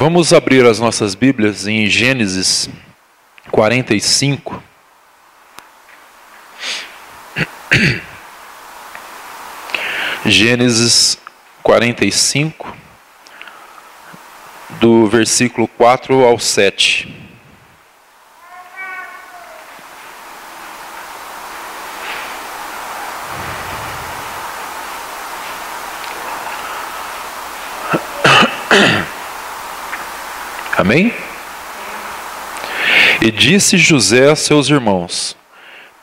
Vamos abrir as nossas Bíblias em Gênesis 45. Gênesis 45, do versículo 4 ao 7. Amém? E disse José a seus irmãos: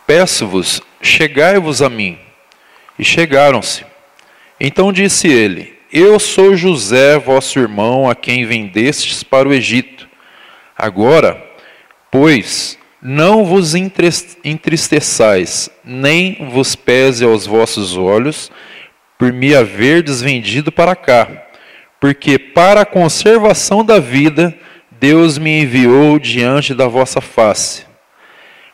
Peço-vos, chegai-vos a mim. E chegaram-se. Então disse ele: Eu sou José, vosso irmão, a quem vendestes para o Egito. Agora, pois, não vos entristeçais, nem vos pese aos vossos olhos, por me haverdes vendido para cá, porque para a conservação da vida Deus me enviou diante da vossa face.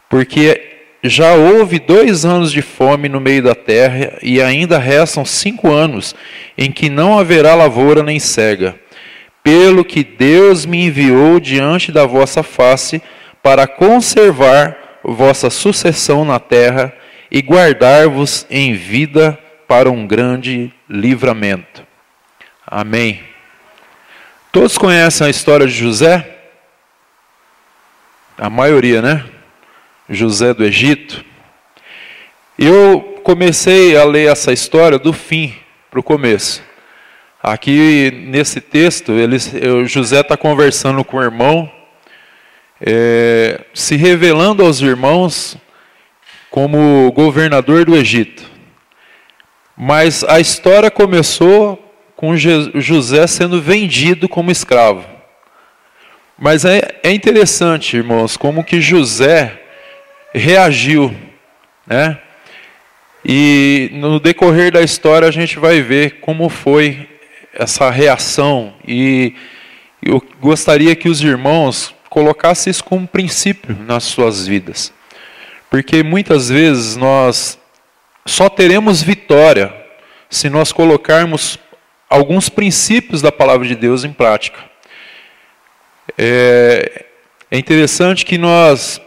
Porque já houve dois anos de fome no meio da terra, e ainda restam cinco anos em que não haverá lavoura nem cega. Pelo que Deus me enviou diante da vossa face para conservar vossa sucessão na terra e guardar-vos em vida para um grande livramento. Amém. Todos conhecem a história de José? A maioria, né? José do Egito. Eu comecei a ler essa história do fim para o começo. Aqui nesse texto, ele, José está conversando com o irmão, é, se revelando aos irmãos como governador do Egito. Mas a história começou com José sendo vendido como escravo. Mas é, é interessante, irmãos, como que José reagiu, né? E no decorrer da história a gente vai ver como foi essa reação e eu gostaria que os irmãos colocassem isso como princípio nas suas vidas. Porque muitas vezes nós só teremos vitória se nós colocarmos alguns princípios da palavra de Deus em prática. É, é interessante que nós,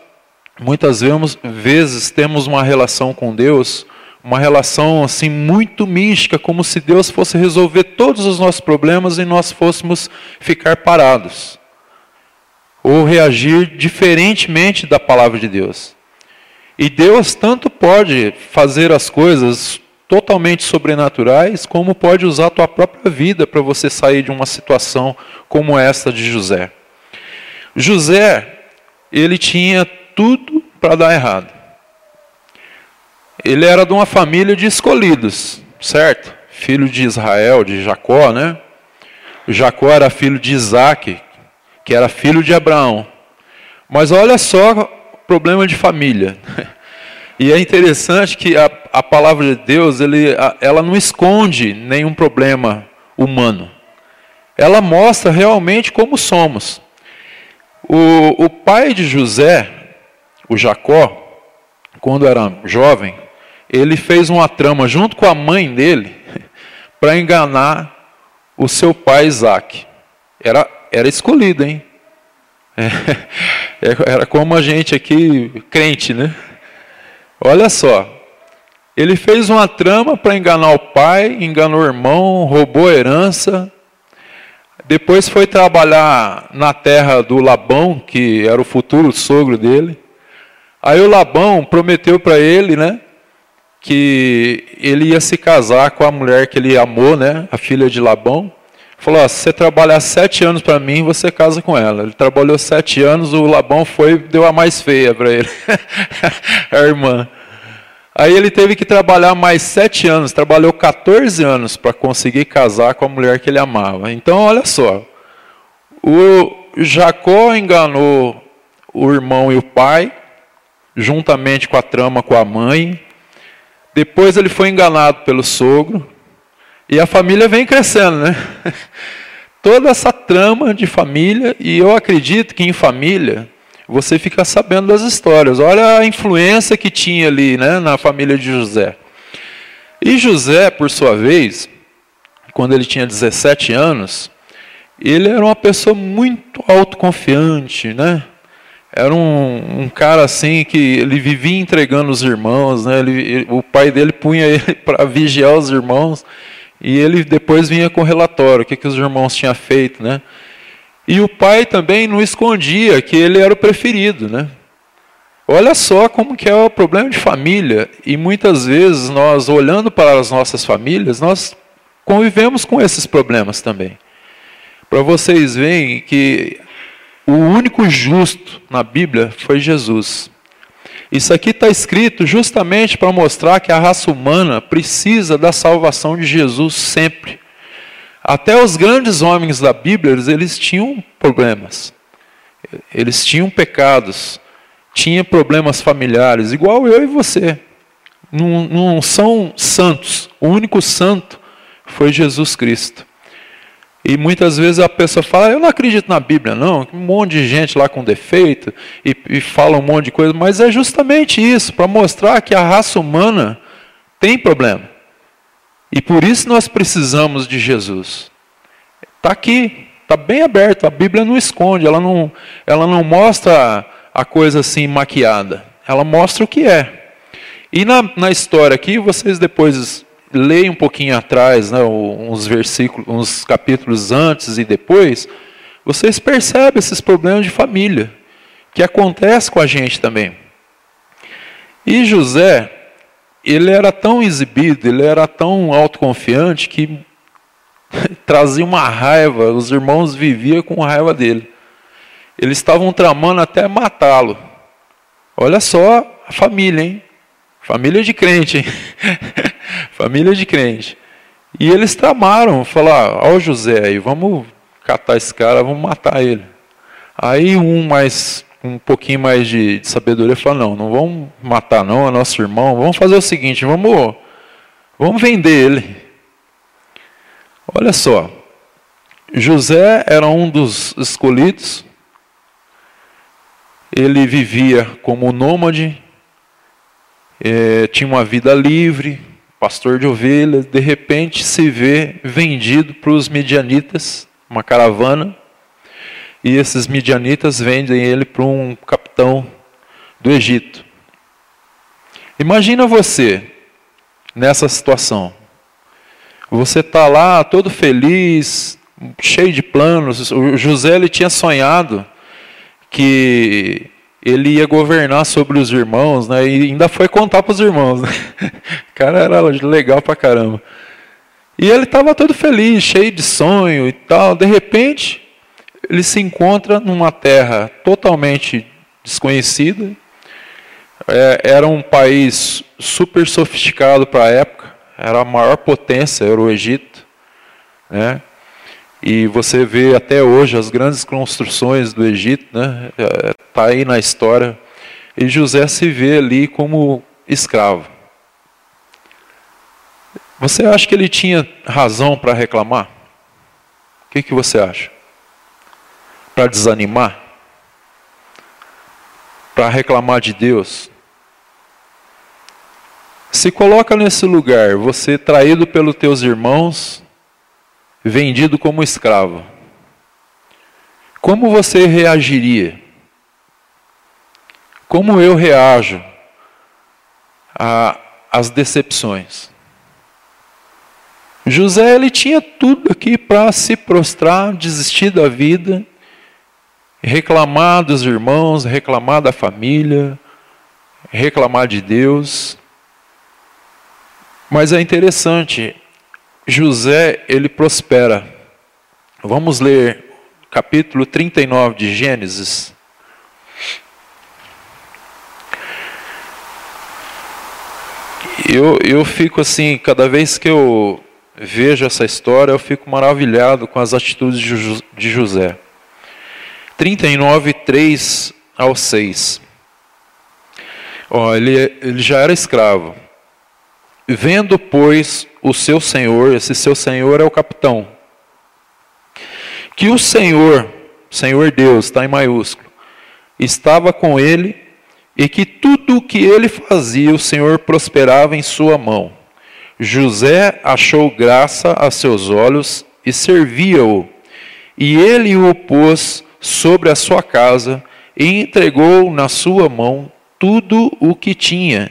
muitas vezes, temos uma relação com Deus, uma relação assim muito mística, como se Deus fosse resolver todos os nossos problemas e nós fôssemos ficar parados. Ou reagir diferentemente da palavra de Deus. E Deus tanto pode fazer as coisas totalmente sobrenaturais, como pode usar a tua própria vida para você sair de uma situação como essa de José. José, ele tinha tudo para dar errado. Ele era de uma família de escolhidos, certo? Filho de Israel, de Jacó, né? Jacó era filho de Isaac, que era filho de Abraão. Mas olha só o problema de família. E é interessante que a, a palavra de Deus, ele, a, ela não esconde nenhum problema humano. Ela mostra realmente como somos. O, o pai de José, o Jacó, quando era jovem, ele fez uma trama junto com a mãe dele para enganar o seu pai Isaac. Era, era escolhido, hein? É, era como a gente aqui, crente, né? Olha só, ele fez uma trama para enganar o pai, enganou o irmão, roubou a herança. Depois foi trabalhar na terra do Labão, que era o futuro sogro dele. Aí o Labão prometeu para ele, né, que ele ia se casar com a mulher que ele amou, né, a filha de Labão. Falou: se você trabalhar sete anos para mim, você casa com ela. Ele trabalhou sete anos, o Labão foi deu a mais feia para ele, a irmã. Aí ele teve que trabalhar mais sete anos, trabalhou 14 anos para conseguir casar com a mulher que ele amava. Então, olha só, o Jacó enganou o irmão e o pai, juntamente com a trama com a mãe. Depois ele foi enganado pelo sogro. E a família vem crescendo, né? Toda essa trama de família, e eu acredito que em família você fica sabendo das histórias. Olha a influência que tinha ali né, na família de José. E José, por sua vez, quando ele tinha 17 anos, ele era uma pessoa muito autoconfiante, né? Era um, um cara assim que ele vivia entregando os irmãos, né? Ele, ele, o pai dele punha ele para vigiar os irmãos e ele depois vinha com relatório, o que, que os irmãos tinham feito, né? E o pai também não escondia que ele era o preferido, né? Olha só como que é o problema de família. E muitas vezes nós, olhando para as nossas famílias, nós convivemos com esses problemas também. Para vocês verem que o único justo na Bíblia foi Jesus. Isso aqui está escrito justamente para mostrar que a raça humana precisa da salvação de Jesus sempre. Até os grandes homens da Bíblia, eles, tinham problemas. Eles tinham pecados, tinham problemas familiares, igual eu e você. Não, não são santos. O único santo foi Jesus Cristo. E muitas vezes a pessoa fala, eu não acredito na Bíblia, não, um monte de gente lá com defeito e, e fala um monte de coisa, mas é justamente isso, para mostrar que a raça humana tem problema. E por isso nós precisamos de Jesus. Está aqui, está bem aberto, a Bíblia não esconde, ela não, ela não mostra a coisa assim maquiada, ela mostra o que é. E na, na história aqui, vocês depois leia um pouquinho atrás, né, uns versículos, uns capítulos antes e depois, vocês percebem esses problemas de família que acontece com a gente também. E José, ele era tão exibido, ele era tão autoconfiante que trazia uma raiva, os irmãos viviam com raiva dele. Eles estavam tramando até matá-lo. Olha só a família, hein? Família de crente, hein? Família de crente. E eles tramaram, falaram, ó José aí, vamos catar esse cara, vamos matar ele. Aí um mais, um pouquinho mais de, de sabedoria falou, não, não vamos matar não, é nosso irmão, vamos fazer o seguinte, vamos, vamos vender ele. Olha só, José era um dos escolhidos, ele vivia como nômade, é, tinha uma vida livre, pastor de ovelhas, de repente se vê vendido para os midianitas, uma caravana, e esses midianitas vendem ele para um capitão do Egito. Imagina você nessa situação. Você está lá todo feliz, cheio de planos. O José ele tinha sonhado que ele ia governar sobre os irmãos, né? E ainda foi contar para os irmãos. Né? O cara era legal pra caramba. E ele estava todo feliz, cheio de sonho e tal. De repente, ele se encontra numa terra totalmente desconhecida. É, era um país super sofisticado para a época. Era a maior potência, era o Egito. Né? E você vê até hoje as grandes construções do Egito, né? Está aí na história. E José se vê ali como escravo. Você acha que ele tinha razão para reclamar? O que, que você acha? Para desanimar? Para reclamar de Deus? Se coloca nesse lugar, você traído pelos teus irmãos, vendido como escravo, como você reagiria? Como eu reajo às decepções? José ele tinha tudo aqui para se prostrar, desistir da vida, reclamar dos irmãos, reclamar da família, reclamar de Deus. Mas é interessante, José, ele prospera. Vamos ler capítulo 39 de Gênesis. Eu, eu fico assim, cada vez que eu vejo essa história, eu fico maravilhado com as atitudes de José. 39, 3 ao 6. Ó, ele, ele já era escravo. Vendo, pois, o seu senhor, esse seu senhor é o capitão, que o Senhor, Senhor Deus, está em maiúsculo, estava com ele e que tudo o que ele fazia, o Senhor prosperava em sua mão. José achou graça a seus olhos e servia-o, E ele o pôs sobre a sua casa e entregou na sua mão tudo o que tinha.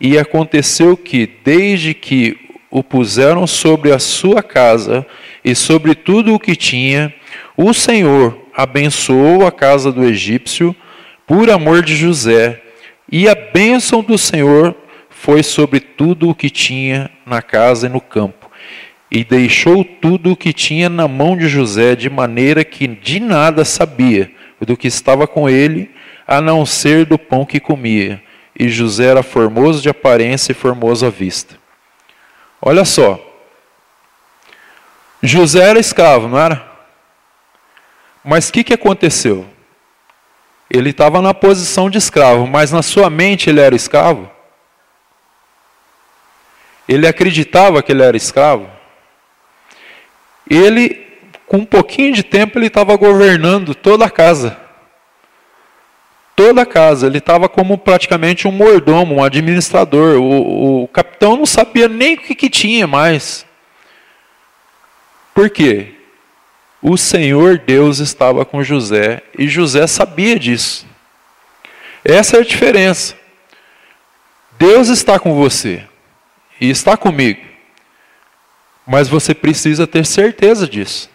E aconteceu que, desde que o puseram sobre a sua casa e sobre tudo o que tinha, o Senhor abençoou a casa do egípcio por amor de José, e a bênção do Senhor foi sobre tudo o que tinha na casa e no campo. E deixou tudo o que tinha na mão de José, de maneira que de nada sabia do que estava com ele, a não ser do pão que comia. E José era formoso de aparência e formoso à vista. Olha só. José era escravo, não era? Mas o que, que aconteceu? Ele estava na posição de escravo, mas na sua mente ele era escravo? Ele acreditava que ele era escravo? Ele, com um pouquinho de tempo, ele estava governando toda a casa. Toda a casa. Ele estava como praticamente um mordomo, um administrador. O, o capitão não sabia nem o que, que tinha mais. Por quê? O Senhor Deus estava com José e José sabia disso. Essa é a diferença. Deus está com você e está comigo, mas você precisa ter certeza disso.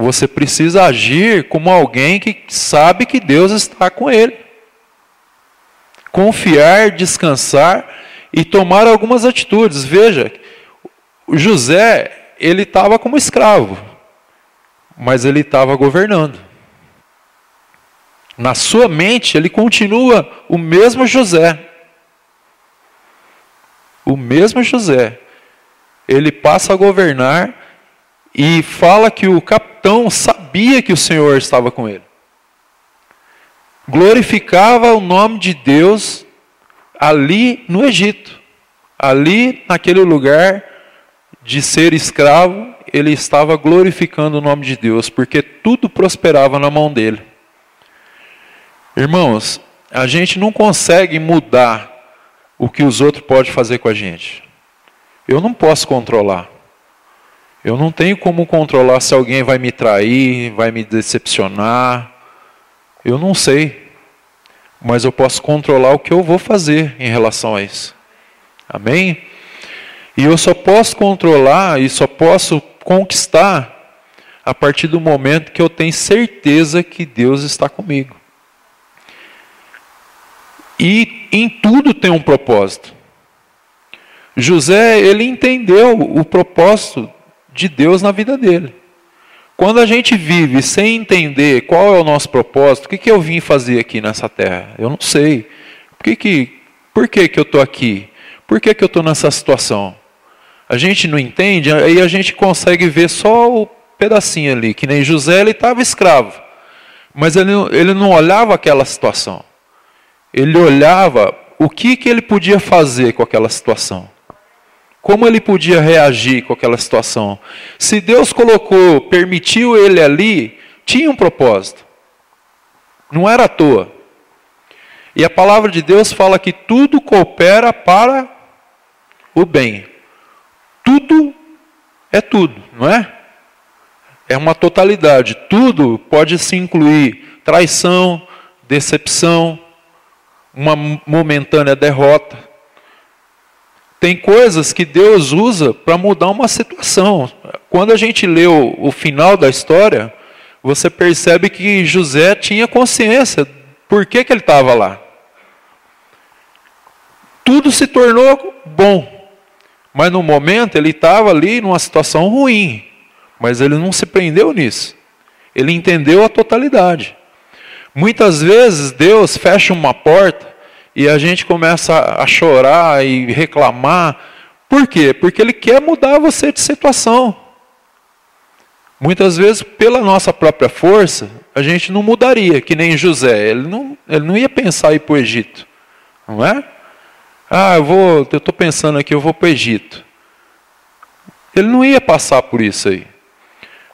Você precisa agir como alguém que sabe que Deus está com ele. Confiar, descansar e tomar algumas atitudes. Veja, José, ele estava como escravo mas ele estava governando. Na sua mente, ele continua o mesmo José. O mesmo José. Ele passa a governar e fala que o capitão sabia que o Senhor estava com ele. Glorificava o nome de Deus ali no Egito, ali naquele lugar de ser escravo ele estava glorificando o nome de Deus, porque tudo prosperava na mão dele. Irmãos, a gente não consegue mudar o que os outros podem fazer com a gente. Eu não posso controlar. Eu não tenho como controlar se alguém vai me trair, vai me decepcionar. Eu não sei. Mas eu posso controlar o que eu vou fazer em relação a isso. Amém? E eu só posso controlar e só posso conquistar a partir do momento que eu tenho certeza que Deus está comigo. E em tudo tem um propósito. José, ele entendeu o propósito de Deus na vida dele. Quando a gente vive sem entender qual é o nosso propósito, o que, que eu vim fazer aqui nessa terra? Eu não sei. Por que, que, por que, que eu estou aqui? Por que, que eu estou nessa situação? a gente não entende, aí a gente consegue ver só o pedacinho ali, que nem José, ele estava escravo, mas ele, ele não olhava aquela situação. Ele olhava o que, que ele podia fazer com aquela situação. Como ele podia reagir com aquela situação. Se Deus colocou, permitiu ele ali, tinha um propósito. Não era à toa. E a palavra de Deus fala que tudo coopera para o bem tudo é tudo, não é? É uma totalidade. Tudo pode se incluir traição, decepção, uma momentânea derrota. Tem coisas que Deus usa para mudar uma situação. Quando a gente lê o, o final da história, você percebe que José tinha consciência por que, que ele estava lá. Tudo se tornou bom. Mas no momento ele estava ali numa situação ruim, mas ele não se prendeu nisso. Ele entendeu a totalidade. Muitas vezes Deus fecha uma porta e a gente começa a chorar e reclamar. Por quê? Porque Ele quer mudar você de situação. Muitas vezes, pela nossa própria força, a gente não mudaria, que nem José. Ele não, ele não ia pensar em ir para o Egito, não é? Ah, eu vou, eu estou pensando aqui, eu vou para o Egito. Ele não ia passar por isso aí.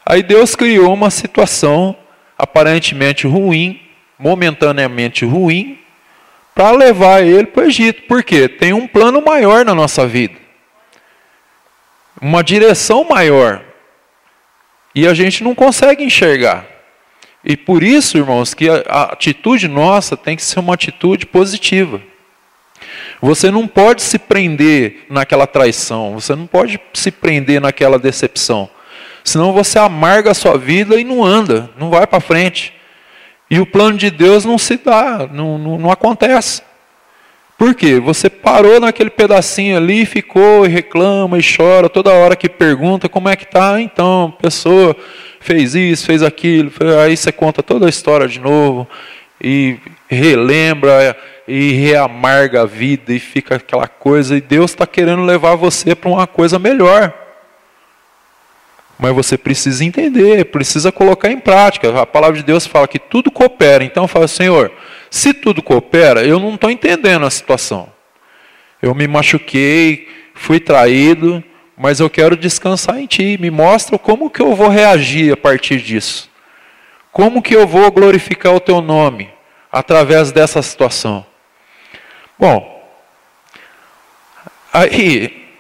Aí Deus criou uma situação aparentemente ruim, momentaneamente ruim, para levar ele para o Egito. Por quê? Tem um plano maior na nossa vida. Uma direção maior. E a gente não consegue enxergar. E por isso, irmãos, que a atitude nossa tem que ser uma atitude positiva. Você não pode se prender naquela traição, você não pode se prender naquela decepção. Senão você amarga a sua vida e não anda, não vai para frente. E o plano de Deus não se dá, não, não, não acontece. Por quê? Você parou naquele pedacinho ali, ficou e reclama e chora toda hora que pergunta como é que tá. Então, pessoa fez isso, fez aquilo, aí você conta toda a história de novo e relembra e reamarga a vida e fica aquela coisa e Deus está querendo levar você para uma coisa melhor. Mas você precisa entender, precisa colocar em prática. A palavra de Deus fala que tudo coopera. Então fala, Senhor, se tudo coopera, eu não estou entendendo a situação. Eu me machuquei, fui traído, mas eu quero descansar em Ti. Me mostra como que eu vou reagir a partir disso. Como que eu vou glorificar o Teu nome através dessa situação. Bom, aí,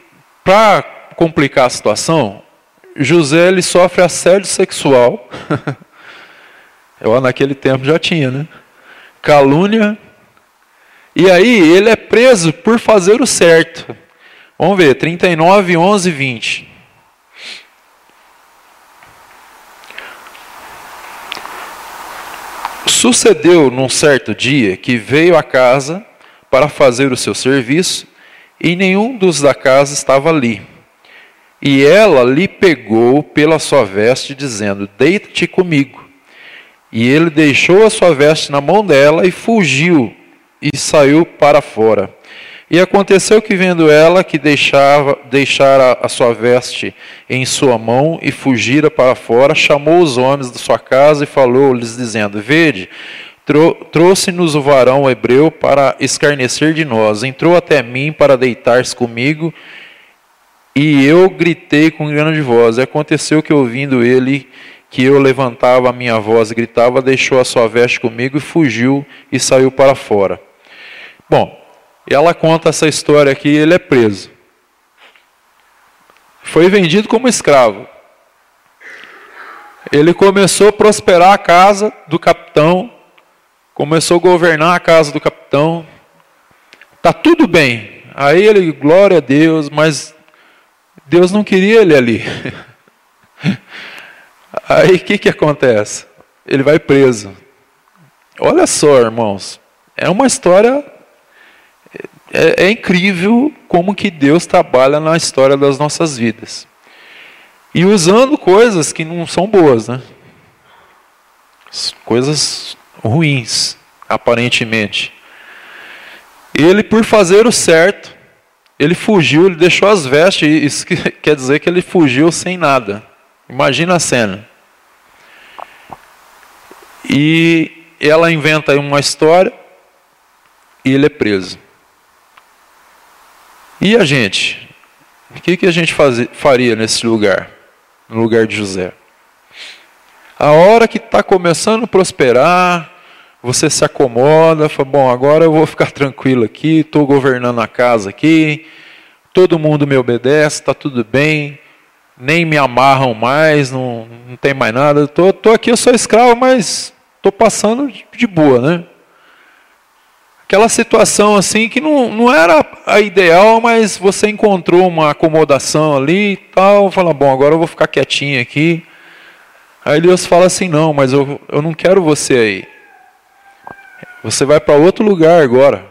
para complicar a situação, José ele sofre assédio sexual. Eu naquele tempo já tinha, né? Calúnia. E aí ele é preso por fazer o certo. Vamos ver, 39, 11, 20. Sucedeu num certo dia que veio à casa para fazer o seu serviço e nenhum dos da casa estava ali. E ela lhe pegou pela sua veste, dizendo: Deita-te comigo. E ele deixou a sua veste na mão dela e fugiu e saiu para fora. E aconteceu que, vendo ela que deixava, deixara a sua veste em sua mão e fugira para fora, chamou os homens da sua casa e falou-lhes, dizendo: Vede, trouxe-nos o varão hebreu para escarnecer de nós. Entrou até mim para deitar-se comigo e eu gritei com grande voz. E aconteceu que, ouvindo ele, que eu levantava a minha voz e gritava, deixou a sua veste comigo e fugiu e saiu para fora. Bom, ela conta essa história aqui, ele é preso. Foi vendido como escravo. Ele começou a prosperar a casa do capitão, começou a governar a casa do capitão. Tá tudo bem. Aí ele, glória a Deus, mas Deus não queria ele ali. Aí o que, que acontece? Ele vai preso. Olha só, irmãos, é uma história. É, é incrível como que Deus trabalha na história das nossas vidas. E usando coisas que não são boas, né? Coisas ruins, aparentemente. Ele, por fazer o certo, ele fugiu, ele deixou as vestes, isso quer dizer que ele fugiu sem nada. Imagina a cena. E ela inventa uma história e ele é preso. E a gente? O que, que a gente faria nesse lugar? No lugar de José? A hora que está começando a prosperar, você se acomoda, fala, bom, agora eu vou ficar tranquilo aqui, estou governando a casa aqui, todo mundo me obedece, está tudo bem, nem me amarram mais, não, não tem mais nada, estou tô, tô aqui, eu sou escravo, mas estou passando de boa, né? Aquela situação assim que não, não era a ideal, mas você encontrou uma acomodação ali e tal, fala, bom, agora eu vou ficar quietinho aqui. Aí Deus fala assim, não, mas eu, eu não quero você aí. Você vai para outro lugar agora.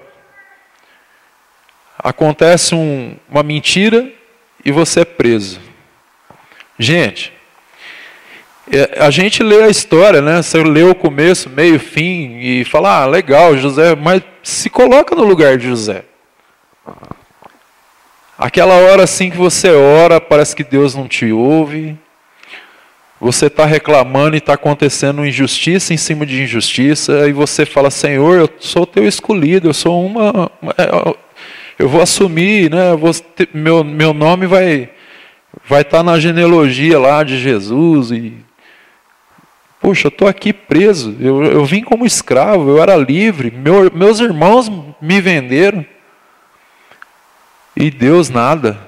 Acontece um, uma mentira e você é preso. Gente, é, a gente lê a história, né? Você lê o começo, meio, fim e fala, ah, legal, José, mas se coloca no lugar de José. Aquela hora assim que você ora, parece que Deus não te ouve, você está reclamando e está acontecendo injustiça em cima de injustiça, e você fala, Senhor, eu sou teu escolhido, eu sou uma. É, eu vou assumir, né? Vou ter, meu, meu nome vai vai estar tá na genealogia lá de Jesus. E, Poxa, eu estou aqui preso, eu, eu vim como escravo, eu era livre, meu, meus irmãos me venderam. E Deus nada.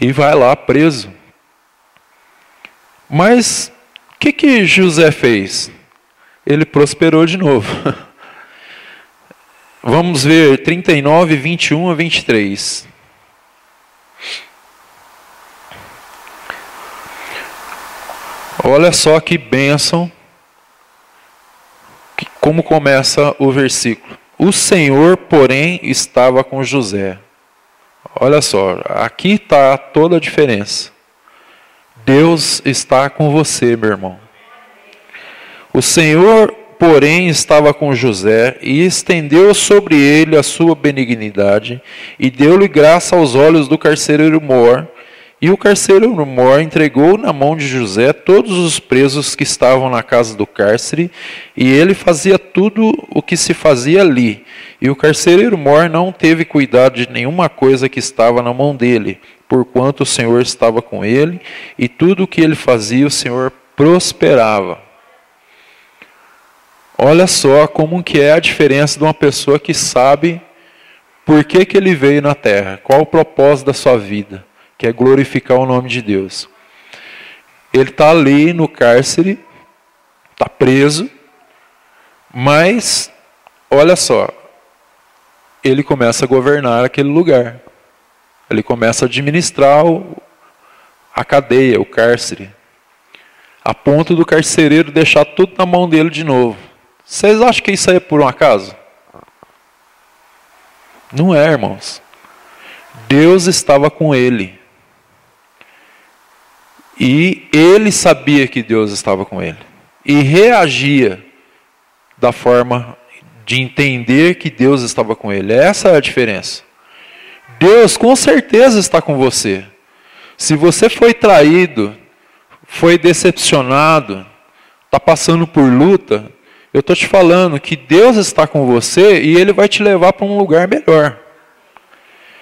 E vai lá preso. Mas o que, que José fez? Ele prosperou de novo. Vamos ver 39, 21 a 23. Olha só que bênção, como começa o versículo. O Senhor, porém, estava com José. Olha só, aqui está toda a diferença. Deus está com você, meu irmão. O Senhor, porém, estava com José e estendeu sobre ele a sua benignidade e deu-lhe graça aos olhos do carcereiro Mor. E o carcereiro Mor entregou na mão de José todos os presos que estavam na casa do cárcere, e ele fazia tudo o que se fazia ali. E o carcereiro Mor não teve cuidado de nenhuma coisa que estava na mão dele, porquanto o Senhor estava com ele, e tudo o que ele fazia, o Senhor prosperava. Olha só como que é a diferença de uma pessoa que sabe por que, que ele veio na terra, qual o propósito da sua vida, que é glorificar o nome de Deus. Ele está ali no cárcere, está preso, mas, olha só, ele começa a governar aquele lugar. Ele começa a administrar o, a cadeia, o cárcere, a ponto do carcereiro deixar tudo na mão dele de novo. Vocês acham que isso aí é por um acaso? Não é, irmãos. Deus estava com ele. E ele sabia que Deus estava com ele. E reagia da forma de entender que Deus estava com ele. Essa é a diferença. Deus com certeza está com você. Se você foi traído, foi decepcionado, está passando por luta, eu estou te falando que Deus está com você e Ele vai te levar para um lugar melhor.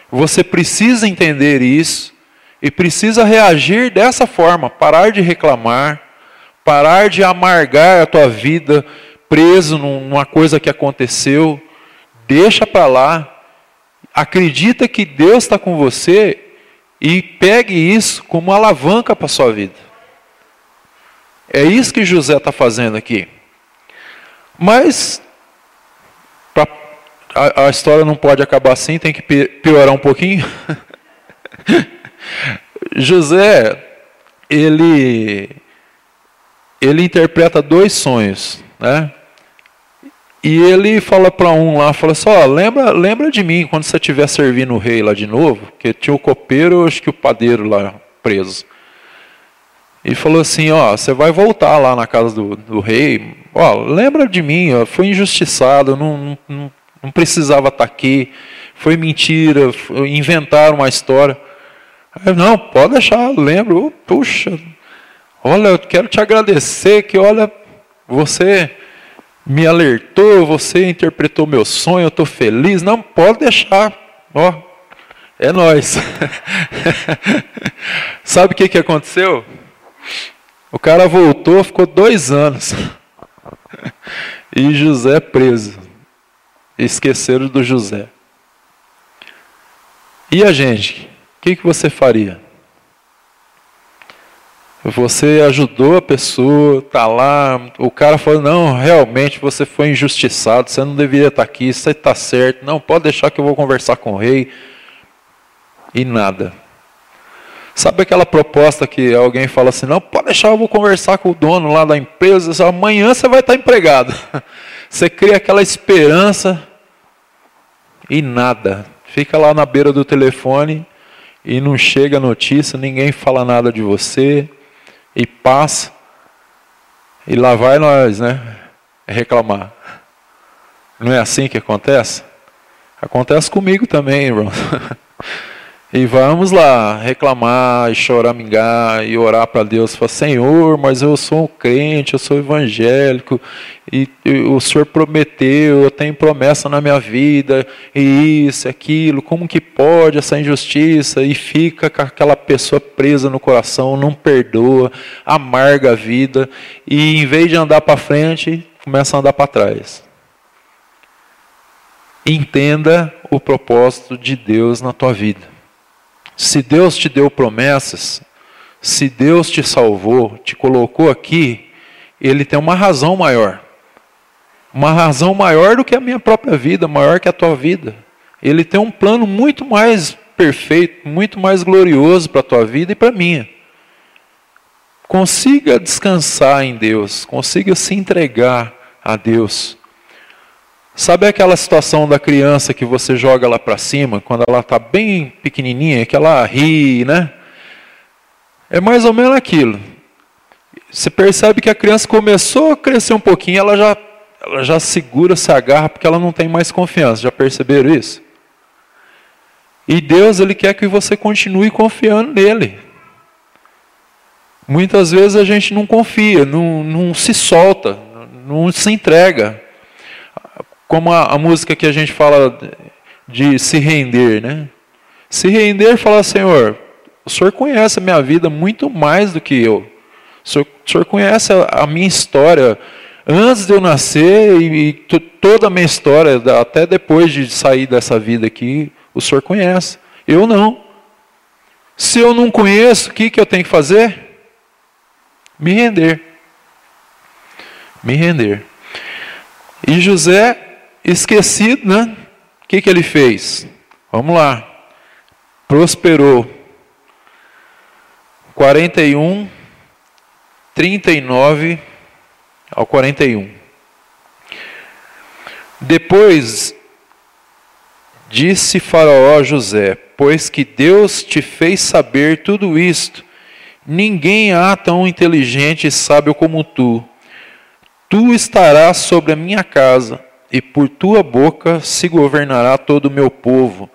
Você precisa entender isso e precisa reagir dessa forma, parar de reclamar, parar de amargar a tua vida preso numa coisa que aconteceu, deixa para lá acredita que Deus está com você e pegue isso como alavanca para a sua vida. É isso que José está fazendo aqui. Mas pra, a, a, história não pode acabar assim, tem que piorar um pouquinho. José, ele, ele interpreta dois sonhos, né? E ele fala para um lá, fala assim, lembra, lembra de mim quando você estiver servindo o rei lá de novo, que tinha o copeiro, acho que o padeiro lá preso. E falou assim, ó, você vai voltar lá na casa do, do rei, ó, lembra de mim, ó, foi injustiçado, não, não, não precisava estar tá aqui, foi mentira, inventaram uma história. Aí, não, pode deixar, lembro, puxa, olha, eu quero te agradecer que, olha, você me alertou, você interpretou meu sonho, eu estou feliz. Não, pode deixar. Ó, é nós. Sabe o que, que aconteceu? O cara voltou, ficou dois anos. e José preso. Esqueceram do José. E a gente? O que, que você faria? Você ajudou a pessoa, tá lá, o cara falou, não, realmente você foi injustiçado, você não deveria estar aqui, você está certo, não, pode deixar que eu vou conversar com o rei. E nada. Sabe aquela proposta que alguém fala assim, não, pode deixar, eu vou conversar com o dono lá da empresa, amanhã você vai estar empregado. Você cria aquela esperança e nada. Fica lá na beira do telefone e não chega notícia, ninguém fala nada de você e passa, e lá vai nós, né? Reclamar. Não é assim que acontece? Acontece comigo também, irmão. E vamos lá reclamar e choramingar e orar para Deus. Falar, Senhor, mas eu sou um crente, eu sou evangélico e, e o Senhor prometeu, eu tenho promessa na minha vida e isso, aquilo. Como que pode essa injustiça? E fica com aquela pessoa presa no coração, não perdoa, amarga a vida e em vez de andar para frente, começa a andar para trás. Entenda o propósito de Deus na tua vida. Se Deus te deu promessas, se Deus te salvou, te colocou aqui, Ele tem uma razão maior. Uma razão maior do que a minha própria vida, maior que a tua vida. Ele tem um plano muito mais perfeito, muito mais glorioso para a tua vida e para a minha. Consiga descansar em Deus, consiga se entregar a Deus. Sabe aquela situação da criança que você joga lá para cima, quando ela está bem pequenininha, que ela ri, né? É mais ou menos aquilo. Você percebe que a criança começou a crescer um pouquinho, ela já, ela já segura, se agarra, porque ela não tem mais confiança. Já perceberam isso? E Deus, Ele quer que você continue confiando nele. Muitas vezes a gente não confia, não, não se solta, não se entrega. Como a, a música que a gente fala de se render, né? Se render e falar, Senhor, o Senhor conhece a minha vida muito mais do que eu. O Senhor, o senhor conhece a, a, minha história antes de eu nascer e, e toda a minha história, até depois de sair dessa vida aqui, o Senhor conhece. Eu não. Se eu não conheço, o que, que eu tenho que fazer? Me render. Me render. E José, esquecido, né? O que, que ele fez? Vamos lá. Prosperou 41, 39 ao 41. Depois disse Faraó a José: Pois que Deus te fez saber tudo isto, ninguém há tão inteligente e sábio como tu. Tu estarás sobre a minha casa, e por tua boca se governará todo o meu povo.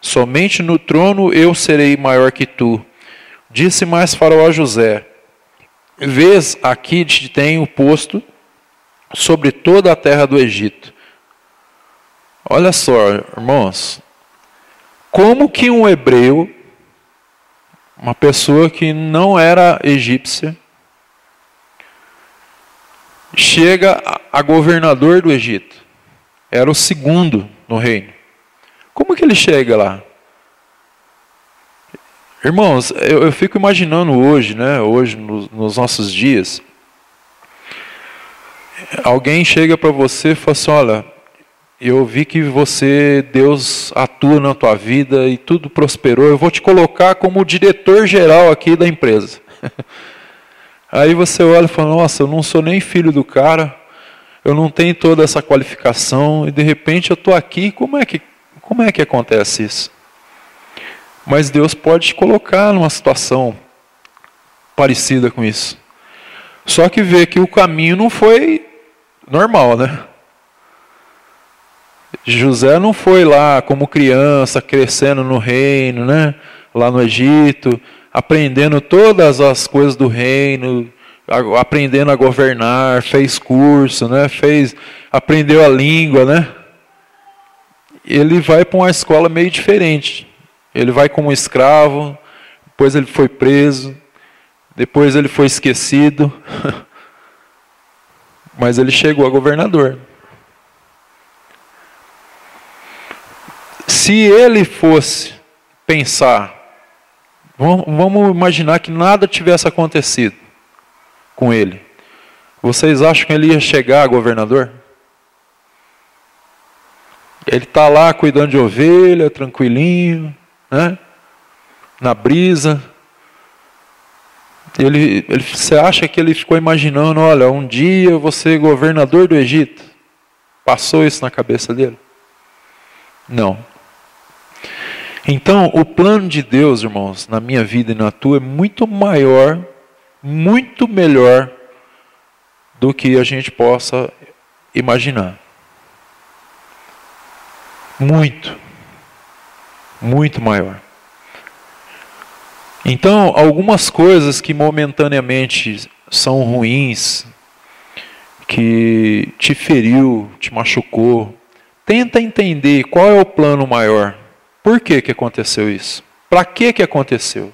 Somente no trono eu serei maior que tu. Disse mais Faraó a José: Vês, aqui te tenho posto sobre toda a terra do Egito. Olha só, irmãos, como que um hebreu, uma pessoa que não era egípcia, chega a governador do Egito? Era o segundo no reino. Como que ele chega lá? Irmãos, eu, eu fico imaginando hoje, né, hoje nos, nos nossos dias, alguém chega para você e fala assim, olha, eu vi que você, Deus atua na tua vida e tudo prosperou, eu vou te colocar como diretor geral aqui da empresa. Aí você olha e fala, nossa, eu não sou nem filho do cara, eu não tenho toda essa qualificação, e de repente eu estou aqui, como é, que, como é que acontece isso? Mas Deus pode te colocar numa situação parecida com isso. Só que vê que o caminho não foi normal, né? José não foi lá como criança, crescendo no reino, né? Lá no Egito, aprendendo todas as coisas do reino, aprendendo a governar, fez curso, né? Fez, aprendeu a língua, né? Ele vai para uma escola meio diferente. Ele vai como escravo, depois ele foi preso, depois ele foi esquecido, mas ele chegou a governador. Se ele fosse pensar, vamos imaginar que nada tivesse acontecido com ele, vocês acham que ele ia chegar a governador? Ele está lá cuidando de ovelha, tranquilinho, né? na brisa. Ele, ele, você acha que ele ficou imaginando, olha, um dia eu vou ser governador do Egito? Passou isso na cabeça dele? Não. Então, o plano de Deus, irmãos, na minha vida e na tua, é muito maior, muito melhor do que a gente possa imaginar. Muito muito maior. Então, algumas coisas que momentaneamente são ruins, que te feriu, te machucou, tenta entender qual é o plano maior. Por que, que aconteceu isso? Para que, que aconteceu?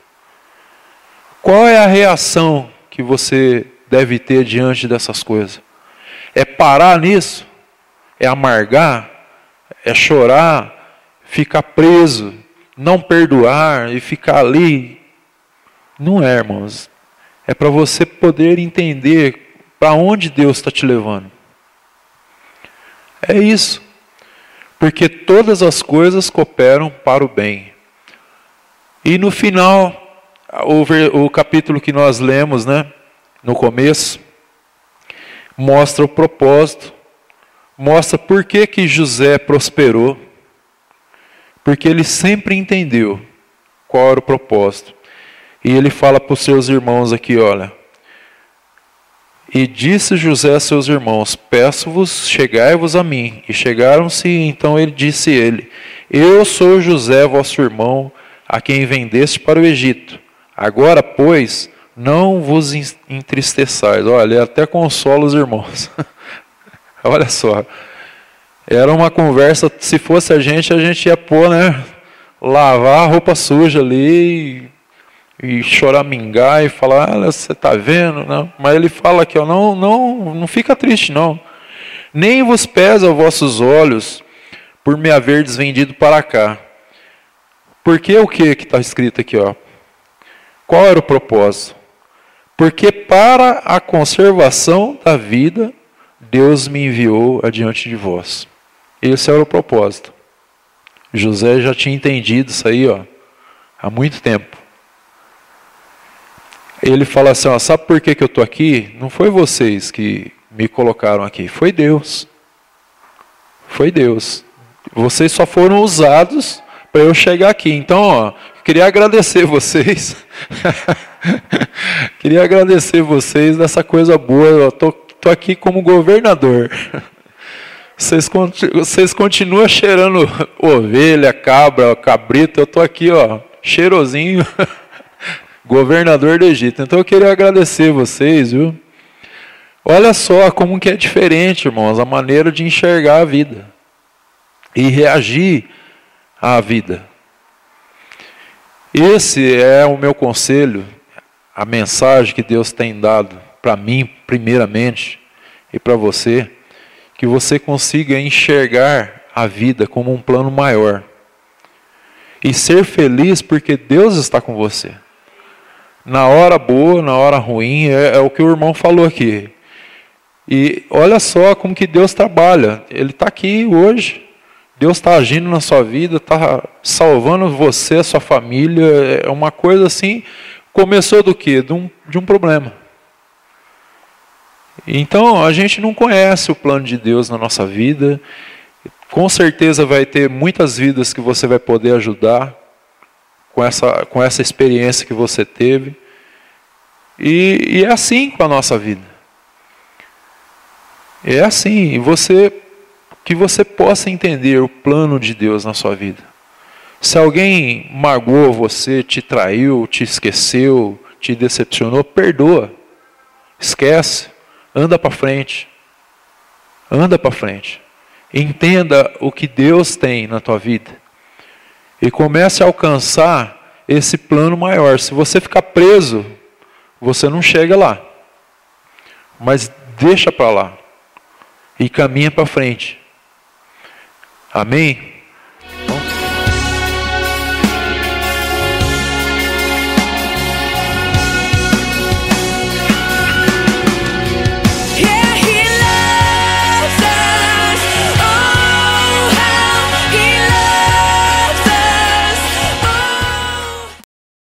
Qual é a reação que você deve ter diante dessas coisas? É parar nisso? É amargar? É chorar? ficar preso, não perdoar e ficar ali Não é, irmãos. É para você poder entender para onde Deus está te levando. É isso. Porque todas as coisas cooperam para o bem. E no final, o, o capítulo que nós lemos, né, no começo, mostra o propósito, mostra por que, que José prosperou, porque ele sempre entendeu qual era o propósito. E ele fala para os seus irmãos aqui, olha. E disse José a seus irmãos: Peço-vos, chegai-vos a mim. E chegaram-se, então ele disse ele: Eu sou José, vosso irmão, a quem vendeste para o Egito. Agora, pois, não vos entristeçais. Olha, até consola os irmãos. Olha só. Era uma conversa, se fosse a gente, a gente ia pôr, né? Lavar a roupa suja ali e, e choramingar e falar, olha, você está vendo? Não. Mas ele fala aqui, ó, não, não, não fica triste, não. Nem vos pesa vossos olhos por me haver desvendido para cá. Porque o que que está escrito aqui, ó? Qual era o propósito? Porque para a conservação da vida, Deus me enviou adiante de vós. Esse era o propósito. José já tinha entendido isso aí, ó, há muito tempo. Ele fala assim: ó, sabe por que, que eu estou aqui? Não foi vocês que me colocaram aqui, foi Deus. Foi Deus. Vocês só foram usados para eu chegar aqui. Então, ó, queria agradecer vocês. queria agradecer vocês dessa coisa boa. Eu tô, tô aqui como governador. Vocês, vocês continuam cheirando ovelha, cabra, cabrito. Eu estou aqui, ó, cheirosinho, governador do Egito. Então eu queria agradecer vocês, viu? Olha só como que é diferente, irmãos, a maneira de enxergar a vida e reagir à vida. Esse é o meu conselho, a mensagem que Deus tem dado para mim, primeiramente, e para você que você consiga enxergar a vida como um plano maior. E ser feliz porque Deus está com você. Na hora boa, na hora ruim, é, é o que o irmão falou aqui. E olha só como que Deus trabalha. Ele está aqui hoje. Deus está agindo na sua vida, está salvando você, sua família. É uma coisa assim. Começou do quê? De um, de um problema. Então, a gente não conhece o plano de Deus na nossa vida. Com certeza vai ter muitas vidas que você vai poder ajudar com essa, com essa experiência que você teve. E, e é assim com a nossa vida. É assim, você que você possa entender o plano de Deus na sua vida. Se alguém magoou você, te traiu, te esqueceu, te decepcionou, perdoa. Esquece. Anda para frente. Anda para frente. Entenda o que Deus tem na tua vida. E comece a alcançar esse plano maior. Se você ficar preso, você não chega lá. Mas deixa para lá. E caminha para frente. Amém?